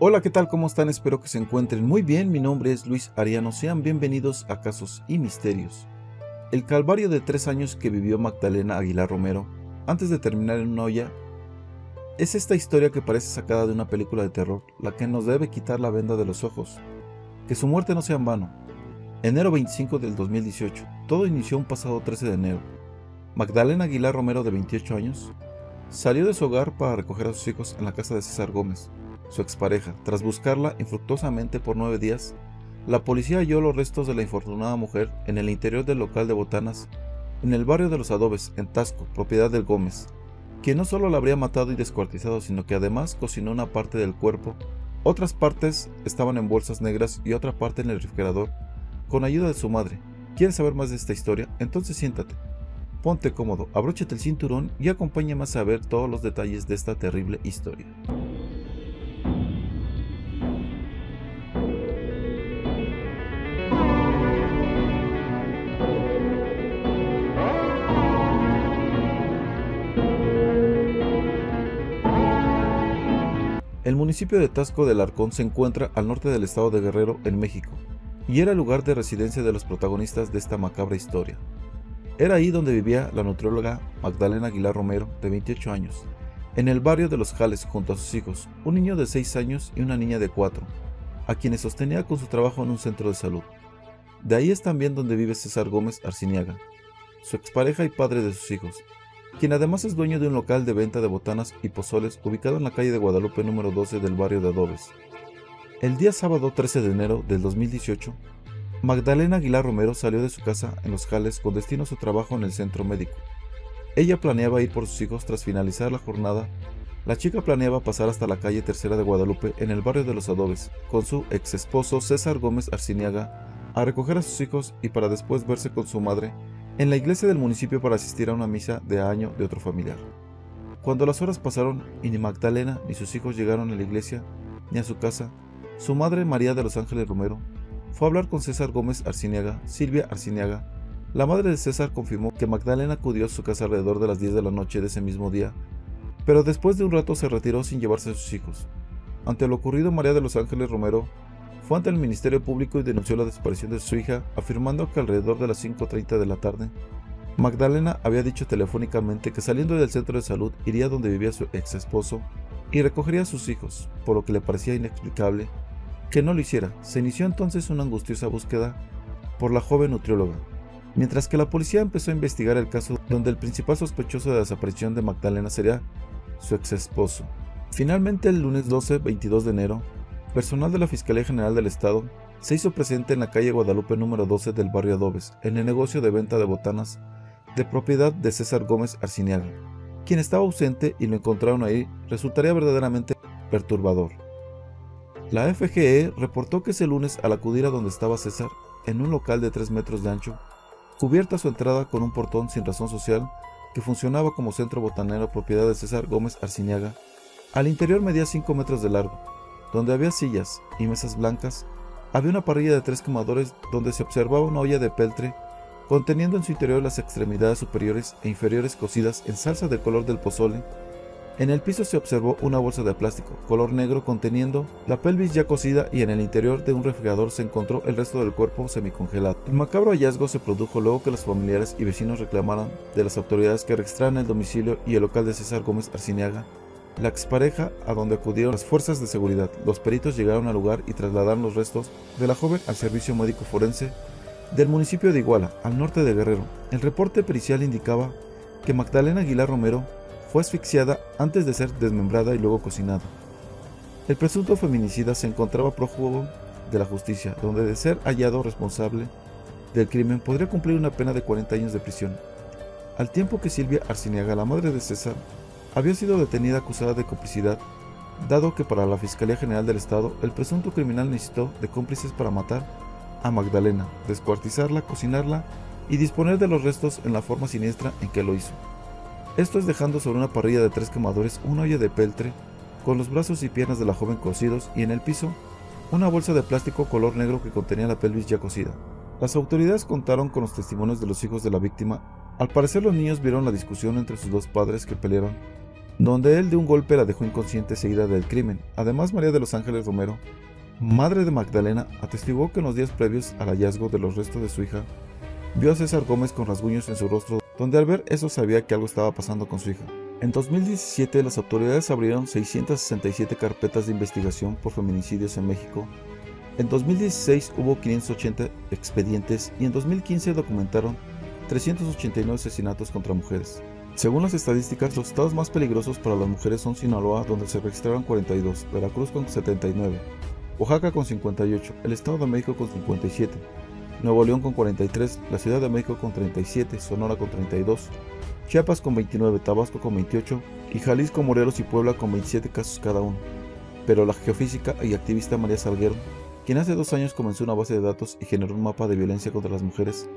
Hola, ¿qué tal? ¿Cómo están? Espero que se encuentren muy bien. Mi nombre es Luis Ariano. Sean bienvenidos a Casos y Misterios. El calvario de tres años que vivió Magdalena Aguilar Romero antes de terminar en una olla es esta historia que parece sacada de una película de terror, la que nos debe quitar la venda de los ojos. Que su muerte no sea en vano. Enero 25 del 2018. Todo inició un pasado 13 de enero. Magdalena Aguilar Romero, de 28 años, salió de su hogar para recoger a sus hijos en la casa de César Gómez, su expareja. Tras buscarla infructuosamente por nueve días, la policía halló los restos de la infortunada mujer en el interior del local de botanas, en el barrio de los Adobes, en Tasco, propiedad del Gómez, quien no solo la habría matado y descuartizado, sino que además cocinó una parte del cuerpo. Otras partes estaban en bolsas negras y otra parte en el refrigerador, con ayuda de su madre. ¿Quieres saber más de esta historia? Entonces siéntate. Ponte cómodo, abróchate el cinturón y acompáñame a saber todos los detalles de esta terrible historia. El municipio de Tasco del Arcón se encuentra al norte del estado de Guerrero, en México, y era lugar de residencia de los protagonistas de esta macabra historia. Era ahí donde vivía la nutrióloga Magdalena Aguilar Romero, de 28 años, en el barrio de Los Jales junto a sus hijos, un niño de 6 años y una niña de 4, a quienes sostenía con su trabajo en un centro de salud. De ahí es también donde vive César Gómez Arciniaga, su expareja y padre de sus hijos, quien además es dueño de un local de venta de botanas y pozoles ubicado en la calle de Guadalupe número 12 del barrio de Adobes. El día sábado 13 de enero del 2018, Magdalena Aguilar Romero salió de su casa en Los Jales con destino a su trabajo en el centro médico. Ella planeaba ir por sus hijos tras finalizar la jornada. La chica planeaba pasar hasta la calle Tercera de Guadalupe en el barrio de Los Adobes con su ex esposo César Gómez Arciniaga a recoger a sus hijos y para después verse con su madre en la iglesia del municipio para asistir a una misa de año de otro familiar. Cuando las horas pasaron y ni Magdalena ni sus hijos llegaron a la iglesia ni a su casa, su madre María de los Ángeles Romero fue a hablar con César Gómez Arciniaga, Silvia Arciniaga. La madre de César confirmó que Magdalena acudió a su casa alrededor de las 10 de la noche de ese mismo día, pero después de un rato se retiró sin llevarse a sus hijos. Ante lo ocurrido, María de los Ángeles Romero fue ante el Ministerio Público y denunció la desaparición de su hija, afirmando que alrededor de las 5.30 de la tarde, Magdalena había dicho telefónicamente que saliendo del centro de salud iría donde vivía su ex esposo y recogería a sus hijos, por lo que le parecía inexplicable que no lo hiciera. Se inició entonces una angustiosa búsqueda por la joven nutrióloga, mientras que la policía empezó a investigar el caso donde el principal sospechoso de la desaparición de Magdalena sería su ex esposo. Finalmente, el lunes 12-22 de enero, Personal de la Fiscalía General del Estado se hizo presente en la calle Guadalupe número 12 del barrio Adobes, en el negocio de venta de botanas de propiedad de César Gómez Arciniaga. Quien estaba ausente y lo encontraron ahí resultaría verdaderamente perturbador. La FGE reportó que ese lunes al acudir a donde estaba César, en un local de 3 metros de ancho, cubierta su entrada con un portón sin razón social que funcionaba como centro botanero propiedad de César Gómez Arciniaga, al interior medía 5 metros de largo, donde había sillas y mesas blancas, había una parrilla de tres quemadores donde se observaba una olla de peltre conteniendo en su interior las extremidades superiores e inferiores cocidas en salsa de color del pozole. En el piso se observó una bolsa de plástico color negro conteniendo la pelvis ya cocida y en el interior de un refrigerador se encontró el resto del cuerpo semicongelado. El macabro hallazgo se produjo luego que los familiares y vecinos reclamaran de las autoridades que registraran el domicilio y el local de César Gómez Arciniaga la expareja a donde acudieron las fuerzas de seguridad. Los peritos llegaron al lugar y trasladaron los restos de la joven al servicio médico forense del municipio de Iguala, al norte de Guerrero. El reporte pericial indicaba que Magdalena Aguilar Romero fue asfixiada antes de ser desmembrada y luego cocinada. El presunto feminicida se encontraba prófugo de la justicia, donde de ser hallado responsable del crimen podría cumplir una pena de 40 años de prisión. Al tiempo que Silvia Arciniaga, la madre de César, había sido detenida acusada de complicidad, dado que para la Fiscalía General del Estado el presunto criminal necesitó de cómplices para matar a Magdalena, descuartizarla, cocinarla y disponer de los restos en la forma siniestra en que lo hizo. Esto es dejando sobre una parrilla de tres quemadores una olla de peltre con los brazos y piernas de la joven cocidos y en el piso una bolsa de plástico color negro que contenía la pelvis ya cocida. Las autoridades contaron con los testimonios de los hijos de la víctima. Al parecer los niños vieron la discusión entre sus dos padres que pelearon donde él de un golpe la dejó inconsciente seguida del crimen. Además, María de los Ángeles Romero, madre de Magdalena, atestiguó que en los días previos al hallazgo de los restos de su hija, vio a César Gómez con rasguños en su rostro, donde al ver eso sabía que algo estaba pasando con su hija. En 2017, las autoridades abrieron 667 carpetas de investigación por feminicidios en México. En 2016 hubo 580 expedientes y en 2015 documentaron 389 asesinatos contra mujeres. Según las estadísticas, los estados más peligrosos para las mujeres son Sinaloa, donde se registraron 42, Veracruz con 79, Oaxaca con 58, el Estado de México con 57, Nuevo León con 43, la Ciudad de México con 37, Sonora con 32, Chiapas con 29, Tabasco con 28 y Jalisco, Morelos y Puebla con 27 casos cada uno. Pero la geofísica y activista María Salguero, quien hace dos años comenzó una base de datos y generó un mapa de violencia contra las mujeres,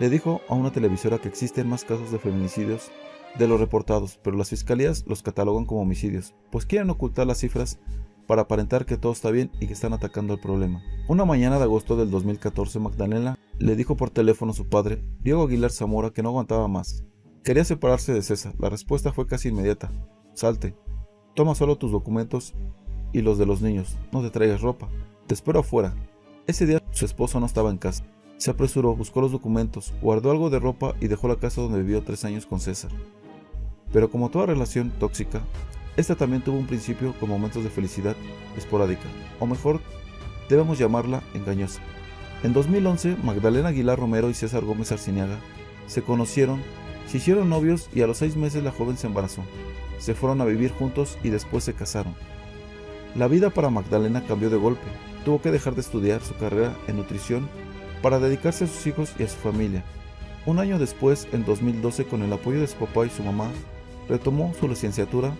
le dijo a una televisora que existen más casos de feminicidios de los reportados, pero las fiscalías los catalogan como homicidios, pues quieren ocultar las cifras para aparentar que todo está bien y que están atacando el problema. Una mañana de agosto del 2014, Magdalena le dijo por teléfono a su padre, Diego Aguilar Zamora, que no aguantaba más. Quería separarse de César. La respuesta fue casi inmediata. Salte. Toma solo tus documentos y los de los niños. No te traigas ropa. Te espero afuera. Ese día su esposo no estaba en casa. Se apresuró, buscó los documentos, guardó algo de ropa y dejó la casa donde vivió tres años con César. Pero como toda relación tóxica, esta también tuvo un principio con momentos de felicidad esporádica, o mejor, debemos llamarla engañosa. En 2011, Magdalena Aguilar Romero y César Gómez Arciniaga se conocieron, se hicieron novios y a los seis meses la joven se embarazó. Se fueron a vivir juntos y después se casaron. La vida para Magdalena cambió de golpe. Tuvo que dejar de estudiar su carrera en nutrición para dedicarse a sus hijos y a su familia. Un año después, en 2012, con el apoyo de su papá y su mamá, retomó su licenciatura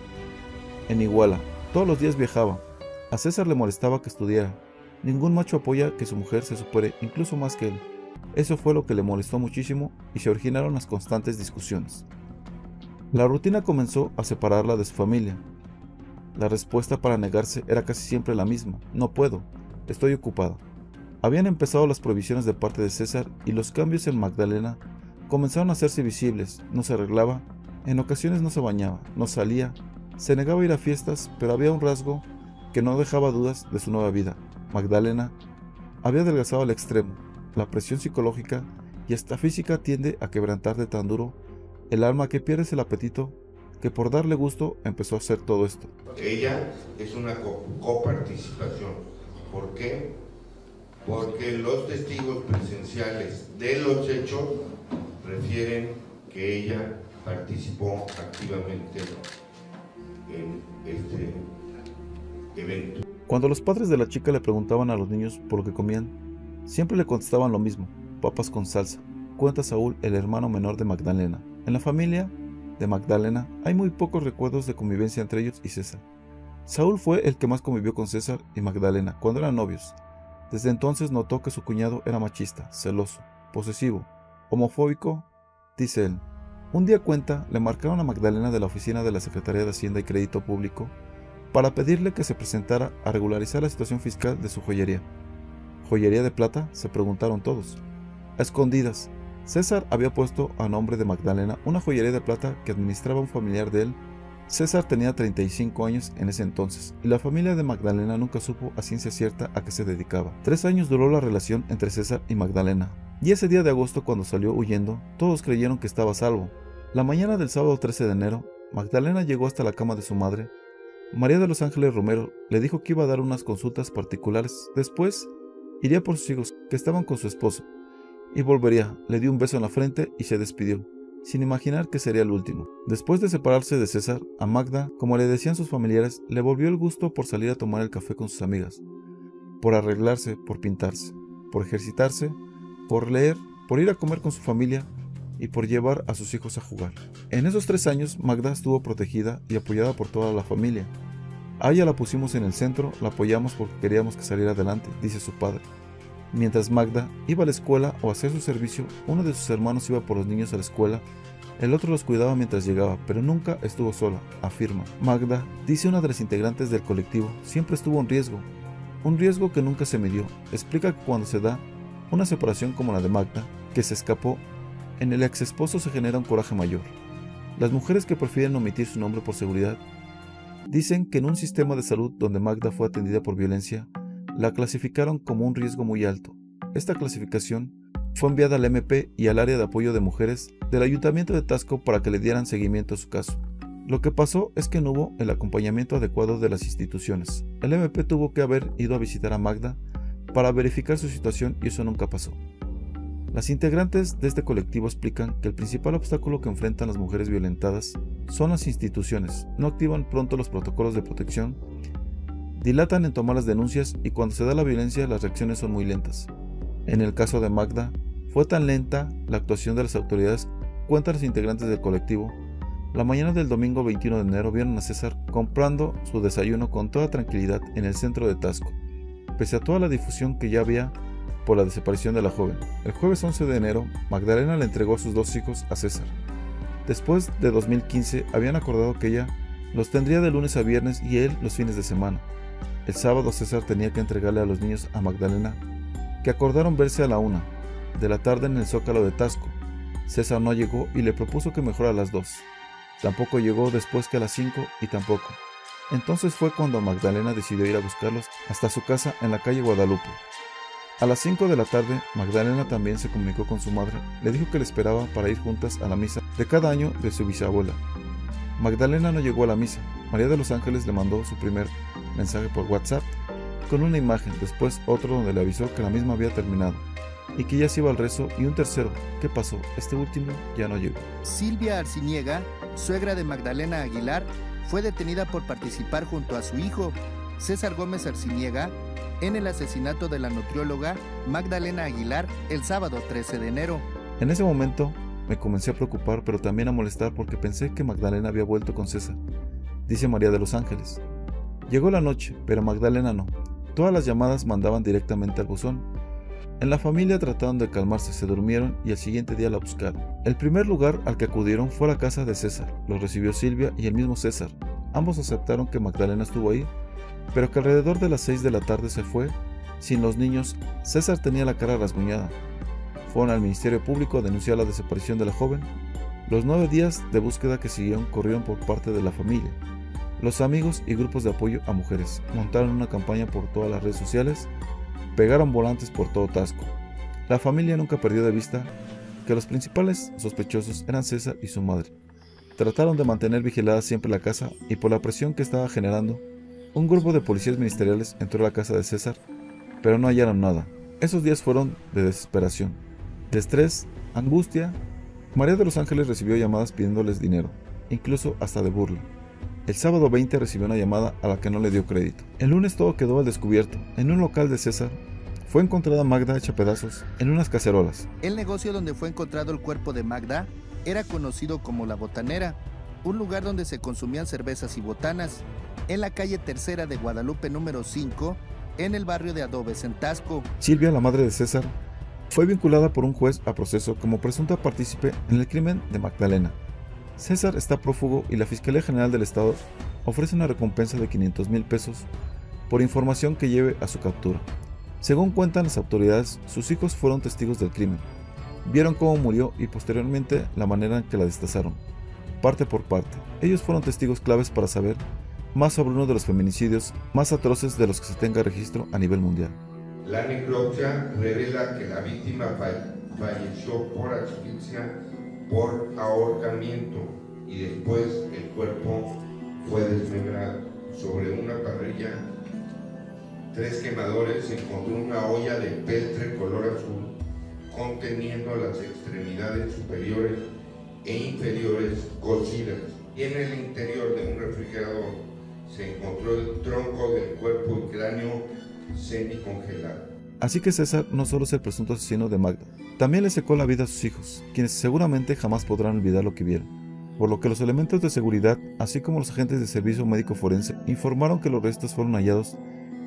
en Iguala. Todos los días viajaba. A César le molestaba que estudiara. Ningún macho apoya que su mujer se supere, incluso más que él. Eso fue lo que le molestó muchísimo y se originaron las constantes discusiones. La rutina comenzó a separarla de su familia. La respuesta para negarse era casi siempre la misma. No puedo. Estoy ocupada. Habían empezado las provisiones de parte de César y los cambios en Magdalena comenzaron a hacerse visibles. No se arreglaba, en ocasiones no se bañaba, no salía, se negaba a ir a fiestas, pero había un rasgo que no dejaba dudas de su nueva vida. Magdalena había adelgazado al extremo. La presión psicológica y hasta física tiende a quebrantar de tan duro el alma que pierdes el apetito que por darle gusto empezó a hacer todo esto. Ella es una coparticipación. ¿Por qué? Porque los testigos presenciales de los hechos refieren que ella participó activamente en este evento. Cuando los padres de la chica le preguntaban a los niños por lo que comían, siempre le contestaban lo mismo, papas con salsa. Cuenta Saúl, el hermano menor de Magdalena. En la familia de Magdalena hay muy pocos recuerdos de convivencia entre ellos y César. Saúl fue el que más convivió con César y Magdalena cuando eran novios, desde entonces notó que su cuñado era machista, celoso, posesivo, homofóbico, dice él. Un día cuenta, le marcaron a Magdalena de la oficina de la Secretaría de Hacienda y Crédito Público para pedirle que se presentara a regularizar la situación fiscal de su joyería. ¿Joyería de plata? se preguntaron todos. A escondidas, César había puesto a nombre de Magdalena una joyería de plata que administraba un familiar de él César tenía 35 años en ese entonces y la familia de Magdalena nunca supo a ciencia cierta a qué se dedicaba. Tres años duró la relación entre César y Magdalena, y ese día de agosto cuando salió huyendo, todos creyeron que estaba salvo. La mañana del sábado 13 de enero, Magdalena llegó hasta la cama de su madre. María de los Ángeles Romero le dijo que iba a dar unas consultas particulares. Después, iría por sus hijos, que estaban con su esposo, y volvería. Le dio un beso en la frente y se despidió sin imaginar que sería el último. Después de separarse de César, a Magda, como le decían sus familiares, le volvió el gusto por salir a tomar el café con sus amigas, por arreglarse, por pintarse, por ejercitarse, por leer, por ir a comer con su familia y por llevar a sus hijos a jugar. En esos tres años, Magda estuvo protegida y apoyada por toda la familia. A ella la pusimos en el centro, la apoyamos porque queríamos que saliera adelante, dice su padre. Mientras Magda iba a la escuela o a hacer su servicio, uno de sus hermanos iba por los niños a la escuela, el otro los cuidaba mientras llegaba, pero nunca estuvo sola, afirma. Magda, dice una de las integrantes del colectivo, siempre estuvo en riesgo, un riesgo que nunca se midió. Explica que cuando se da una separación como la de Magda, que se escapó, en el ex esposo se genera un coraje mayor. Las mujeres que prefieren omitir su nombre por seguridad dicen que en un sistema de salud donde Magda fue atendida por violencia, la clasificaron como un riesgo muy alto. Esta clasificación fue enviada al MP y al área de apoyo de mujeres del Ayuntamiento de Tasco para que le dieran seguimiento a su caso. Lo que pasó es que no hubo el acompañamiento adecuado de las instituciones. El MP tuvo que haber ido a visitar a Magda para verificar su situación y eso nunca pasó. Las integrantes de este colectivo explican que el principal obstáculo que enfrentan las mujeres violentadas son las instituciones, no activan pronto los protocolos de protección, dilatan en tomar las denuncias y cuando se da la violencia las reacciones son muy lentas. En el caso de Magda, fue tan lenta la actuación de las autoridades, cuentan los integrantes del colectivo, la mañana del domingo 21 de enero vieron a César comprando su desayuno con toda tranquilidad en el centro de Tasco, pese a toda la difusión que ya había por la desaparición de la joven. El jueves 11 de enero, Magdalena le entregó a sus dos hijos a César. Después de 2015, habían acordado que ella los tendría de lunes a viernes y él los fines de semana. El sábado César tenía que entregarle a los niños a Magdalena, que acordaron verse a la una de la tarde en el zócalo de Tasco. César no llegó y le propuso que mejor a las dos. Tampoco llegó después que a las cinco y tampoco. Entonces fue cuando Magdalena decidió ir a buscarlos hasta su casa en la calle Guadalupe. A las 5 de la tarde, Magdalena también se comunicó con su madre, le dijo que le esperaba para ir juntas a la misa de cada año de su bisabuela. Magdalena no llegó a la misa. María de los Ángeles le mandó su primer mensaje por WhatsApp con una imagen, después otro donde le avisó que la misma había terminado y que ya se iba al rezo y un tercero. ¿Qué pasó? Este último ya no llegó. Silvia Arciniega, suegra de Magdalena Aguilar, fue detenida por participar junto a su hijo, César Gómez Arciniega, en el asesinato de la nutrióloga Magdalena Aguilar el sábado 13 de enero. En ese momento me comencé a preocupar, pero también a molestar porque pensé que Magdalena había vuelto con César, dice María de los Ángeles. Llegó la noche, pero Magdalena no. Todas las llamadas mandaban directamente al buzón. En la familia trataron de calmarse, se durmieron y el siguiente día la buscaron. El primer lugar al que acudieron fue la casa de César. Los recibió Silvia y el mismo César. Ambos aceptaron que Magdalena estuvo ahí pero que alrededor de las 6 de la tarde se fue. Sin los niños, César tenía la cara rasguñada. Fueron al Ministerio Público a denunciar la desaparición de la joven. Los nueve días de búsqueda que siguieron corrieron por parte de la familia. Los amigos y grupos de apoyo a mujeres montaron una campaña por todas las redes sociales, pegaron volantes por todo Tasco. La familia nunca perdió de vista que los principales sospechosos eran César y su madre. Trataron de mantener vigilada siempre la casa y por la presión que estaba generando, un grupo de policías ministeriales entró a la casa de César, pero no hallaron nada. Esos días fueron de desesperación, de estrés, angustia. María de los Ángeles recibió llamadas pidiéndoles dinero, incluso hasta de burla. El sábado 20 recibió una llamada a la que no le dio crédito. El lunes todo quedó al descubierto. En un local de César fue encontrada Magda hecha pedazos en unas cacerolas. El negocio donde fue encontrado el cuerpo de Magda era conocido como La Botanera, un lugar donde se consumían cervezas y botanas, en la calle Tercera de Guadalupe número 5, en el barrio de Adobes, en Tasco. Silvia, la madre de César, fue vinculada por un juez a proceso como presunta partícipe en el crimen de Magdalena. César está prófugo y la Fiscalía General del Estado ofrece una recompensa de 500 mil pesos por información que lleve a su captura. Según cuentan las autoridades, sus hijos fueron testigos del crimen. Vieron cómo murió y posteriormente la manera en que la destazaron parte por parte. Ellos fueron testigos claves para saber más sobre uno de los feminicidios más atroces de los que se tenga registro a nivel mundial. La necropsia revela que la víctima falleció por asfixia por ahorcamiento y después el cuerpo fue desmembrado. Sobre una parrilla, tres quemadores, se encontró una olla de peltre color azul conteniendo las extremidades superiores e inferiores cocidas. Y en el interior de un refrigerador se encontró el tronco del cuerpo y cráneo semicongelado. Así que César no solo es el presunto asesino de Magda, también le secó la vida a sus hijos, quienes seguramente jamás podrán olvidar lo que vieron. Por lo que los elementos de seguridad, así como los agentes de servicio médico forense, informaron que los restos fueron hallados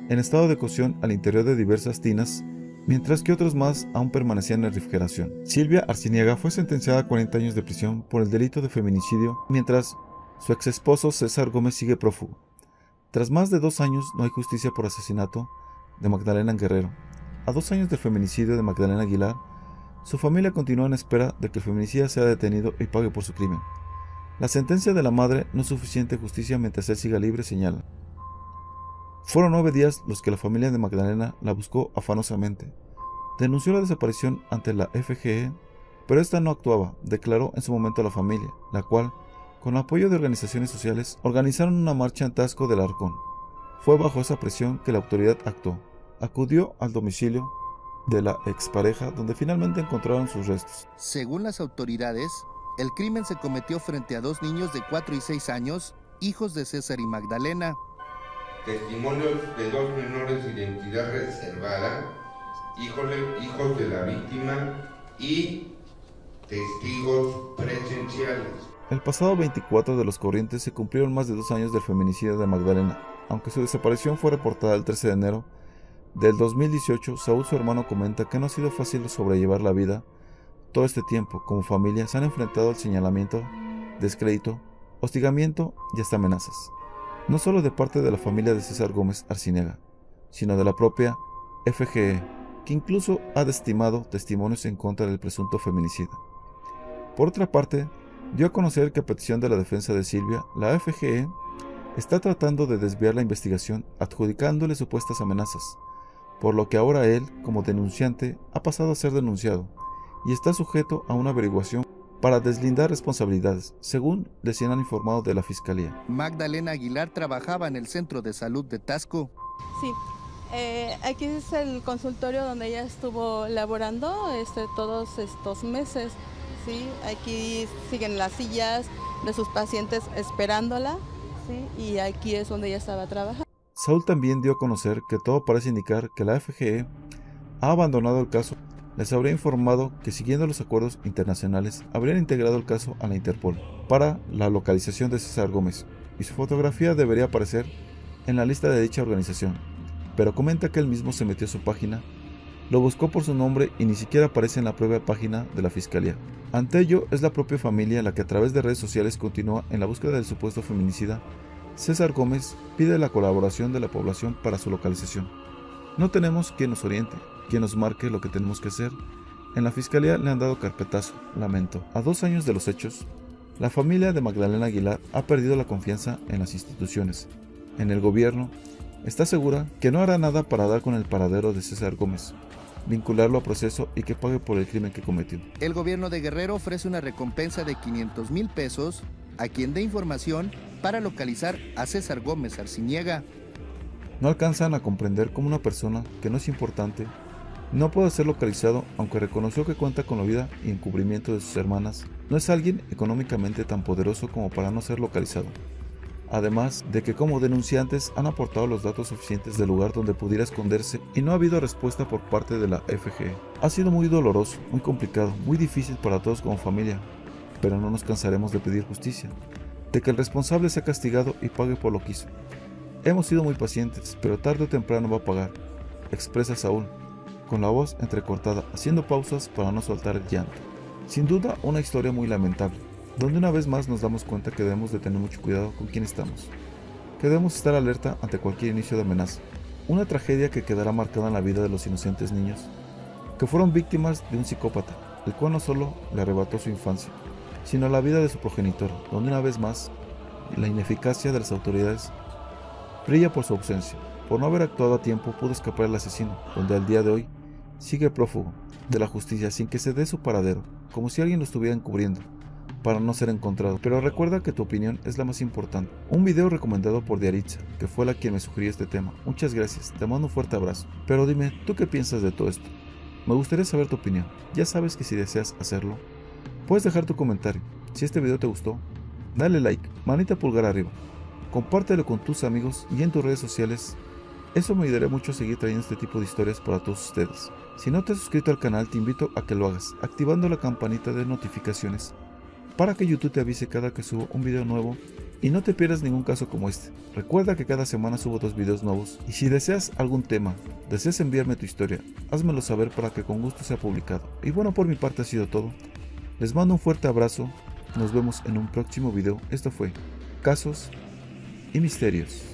en estado de cocción al interior de diversas tinas mientras que otros más aún permanecían en refrigeración. Silvia Arciniega fue sentenciada a 40 años de prisión por el delito de feminicidio, mientras su ex esposo César Gómez sigue prófugo. Tras más de dos años no hay justicia por asesinato de Magdalena Guerrero. A dos años del feminicidio de Magdalena Aguilar, su familia continúa en espera de que el feminicida sea detenido y pague por su crimen. La sentencia de la madre no es suficiente justicia mientras él siga libre, señala. Fueron nueve días los que la familia de Magdalena la buscó afanosamente. Denunció la desaparición ante la FGE, pero esta no actuaba, declaró en su momento a la familia, la cual, con apoyo de organizaciones sociales, organizaron una marcha en Tasco del Arcón. Fue bajo esa presión que la autoridad actuó. Acudió al domicilio de la expareja donde finalmente encontraron sus restos. Según las autoridades, el crimen se cometió frente a dos niños de 4 y 6 años, hijos de César y Magdalena. Testimonios de dos menores de identidad reservada, hijos de, hijos de la víctima y testigos presenciales. El pasado 24 de los Corrientes se cumplieron más de dos años del feminicidio de Magdalena. Aunque su desaparición fue reportada el 13 de enero del 2018, Saúl, su hermano, comenta que no ha sido fácil sobrellevar la vida todo este tiempo, como familia, se han enfrentado al señalamiento, descrédito, hostigamiento y hasta amenazas. No solo de parte de la familia de César Gómez Arcinega, sino de la propia FGE, que incluso ha desestimado testimonios en contra del presunto feminicida. Por otra parte, dio a conocer que a petición de la defensa de Silvia, la FGE está tratando de desviar la investigación adjudicándole supuestas amenazas, por lo que ahora él, como denunciante, ha pasado a ser denunciado y está sujeto a una averiguación para deslindar responsabilidades, según decían han informado de la Fiscalía. Magdalena Aguilar trabajaba en el Centro de Salud de Tasco. Sí, eh, aquí es el consultorio donde ella estuvo laborando este, todos estos meses. ¿sí? Aquí siguen las sillas de sus pacientes esperándola ¿sí? y aquí es donde ella estaba trabajando. Saúl también dio a conocer que todo parece indicar que la FGE ha abandonado el caso les habría informado que siguiendo los acuerdos internacionales habrían integrado el caso a la Interpol para la localización de César Gómez y su fotografía debería aparecer en la lista de dicha organización, pero comenta que él mismo se metió a su página, lo buscó por su nombre y ni siquiera aparece en la propia página de la Fiscalía. Ante ello, es la propia familia la que a través de redes sociales continúa en la búsqueda del supuesto feminicida. César Gómez pide la colaboración de la población para su localización. No tenemos quien nos oriente, quien nos marque lo que tenemos que hacer. En la fiscalía le han dado carpetazo, lamento. A dos años de los hechos, la familia de Magdalena Aguilar ha perdido la confianza en las instituciones. En el gobierno, está segura que no hará nada para dar con el paradero de César Gómez, vincularlo a proceso y que pague por el crimen que cometió. El gobierno de Guerrero ofrece una recompensa de 500 mil pesos a quien dé información para localizar a César Gómez Arciniega. No alcanzan a comprender cómo una persona que no es importante no puede ser localizado, aunque reconoció que cuenta con la vida y encubrimiento de sus hermanas, no es alguien económicamente tan poderoso como para no ser localizado. Además de que como denunciantes han aportado los datos suficientes del lugar donde pudiera esconderse y no ha habido respuesta por parte de la FG. Ha sido muy doloroso, muy complicado, muy difícil para todos como familia, pero no nos cansaremos de pedir justicia, de que el responsable sea castigado y pague por lo que hizo. Hemos sido muy pacientes, pero tarde o temprano va a pagar, expresa Saúl, con la voz entrecortada, haciendo pausas para no soltar el llanto. Sin duda, una historia muy lamentable, donde una vez más nos damos cuenta que debemos de tener mucho cuidado con quién estamos, que debemos estar alerta ante cualquier inicio de amenaza. Una tragedia que quedará marcada en la vida de los inocentes niños, que fueron víctimas de un psicópata, el cual no solo le arrebató su infancia, sino la vida de su progenitor, donde una vez más la ineficacia de las autoridades brilla por su ausencia. Por no haber actuado a tiempo pudo escapar el asesino, donde al día de hoy sigue prófugo de la justicia sin que se dé su paradero, como si alguien lo estuviera encubriendo, para no ser encontrado. Pero recuerda que tu opinión es la más importante. Un video recomendado por Diaritza, que fue la quien me sugirió este tema. Muchas gracias, te mando un fuerte abrazo. Pero dime, ¿tú qué piensas de todo esto? Me gustaría saber tu opinión. Ya sabes que si deseas hacerlo, puedes dejar tu comentario. Si este video te gustó, dale like, manita pulgar arriba. Compártelo con tus amigos y en tus redes sociales. Eso me ayudaría mucho a seguir trayendo este tipo de historias para todos ustedes. Si no te has suscrito al canal, te invito a que lo hagas, activando la campanita de notificaciones para que YouTube te avise cada que subo un video nuevo y no te pierdas ningún caso como este. Recuerda que cada semana subo dos videos nuevos y si deseas algún tema, deseas enviarme tu historia, házmelo saber para que con gusto sea publicado. Y bueno, por mi parte ha sido todo. Les mando un fuerte abrazo, nos vemos en un próximo video. Esto fue Casos y misterios.